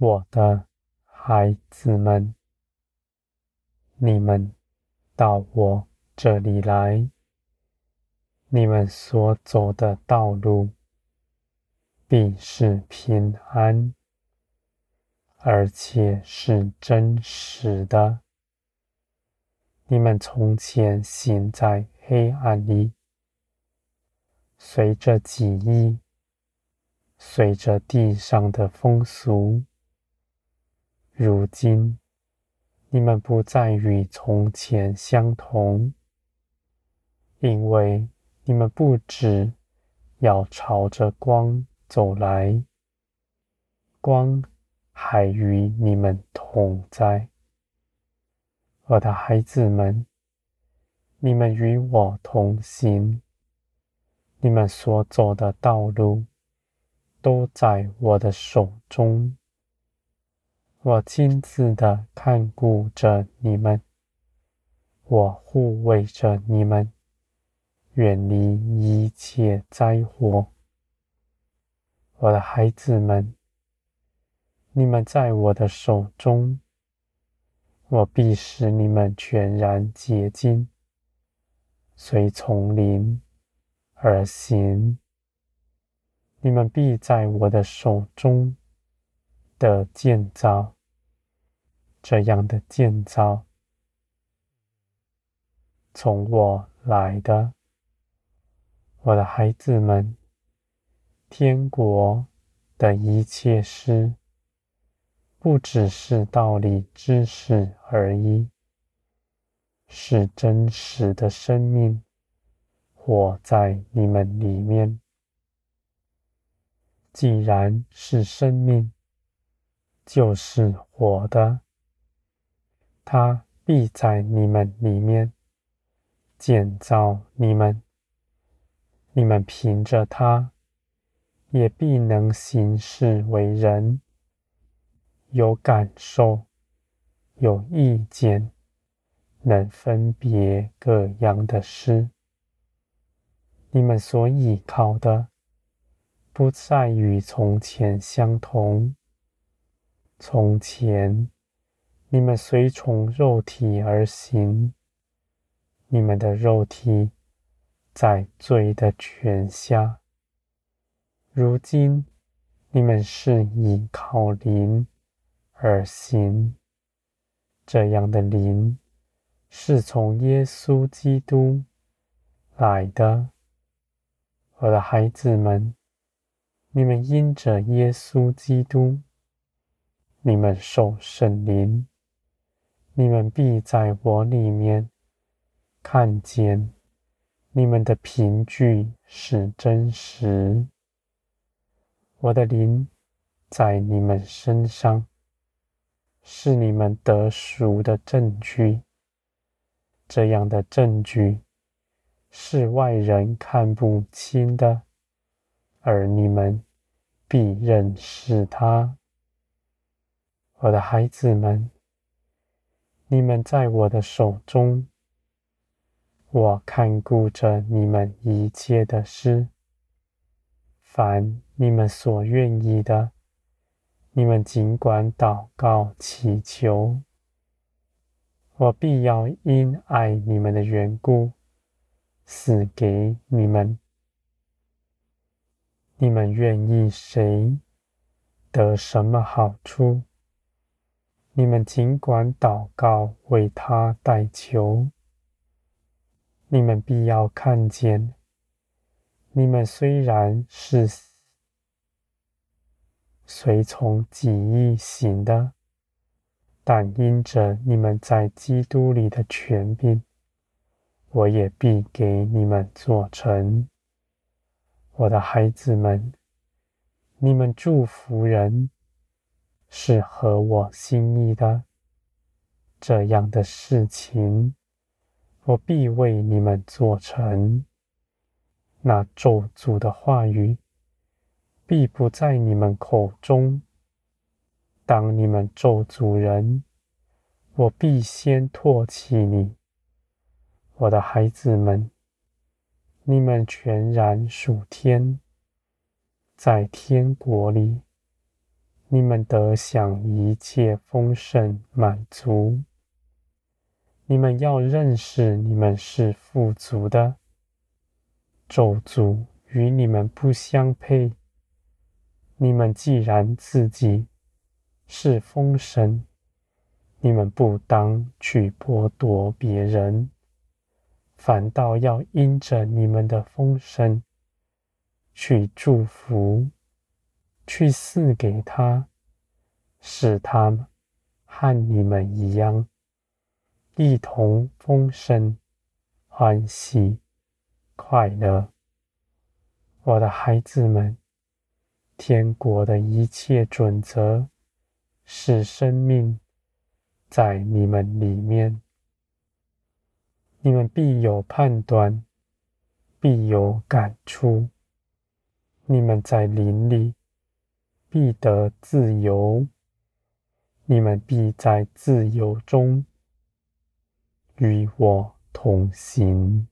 我的孩子们，你们到我这里来，你们所走的道路必是平安，而且是真实的。你们从前行在黑暗里，随着记忆，随着地上的风俗。如今，你们不再与从前相同，因为你们不只要朝着光走来，光还与你们同在。我的孩子们，你们与我同行，你们所走的道路都在我的手中。我亲自的看顾着你们，我护卫着你们，远离一切灾祸。我的孩子们，你们在我的手中。我必使你们全然洁净，随从灵而行。你们必在我的手中的建造，这样的建造从我来的，我的孩子们，天国的一切事。不只是道理知识而已，是真实的生命活在你们里面。既然是生命，就是活的，它必在你们里面建造你们，你们凭着它，也必能行事为人。有感受，有意见，能分别各样的事。你们所依靠的，不再与从前相同。从前，你们随从肉体而行，你们的肉体在罪的权下。如今，你们是依靠灵。而行，这样的灵是从耶稣基督来的。我的孩子们，你们因着耶稣基督，你们受圣灵，你们必在我里面看见你们的凭据是真实。我的灵在你们身上。是你们得赎的证据，这样的证据是外人看不清的，而你们必认识它。我的孩子们，你们在我的手中，我看顾着你们一切的事，凡你们所愿意的。你们尽管祷告祈求，我必要因爱你们的缘故，赐给你们。你们愿意谁得什么好处？你们尽管祷告，为他代求。你们必要看见，你们虽然是。随从己意行的，但因着你们在基督里的权柄，我也必给你们做成。我的孩子们，你们祝福人是合我心意的，这样的事情，我必为你们做成。那咒诅的话语。必不在你们口中。当你们咒诅人，我必先唾弃你。我的孩子们，你们全然属天，在天国里，你们得享一切丰盛满足。你们要认识你们是富足的，咒诅与你们不相配。你们既然自己是丰盛，你们不当去剥夺别人，反倒要因着你们的丰盛去祝福，去赐给他，使他和你们一样。一同丰盛、欢喜、快乐，我的孩子们，天国的一切准则是生命在你们里面，你们必有判断，必有感触，你们在灵里必得自由，你们必在自由中。与我同行。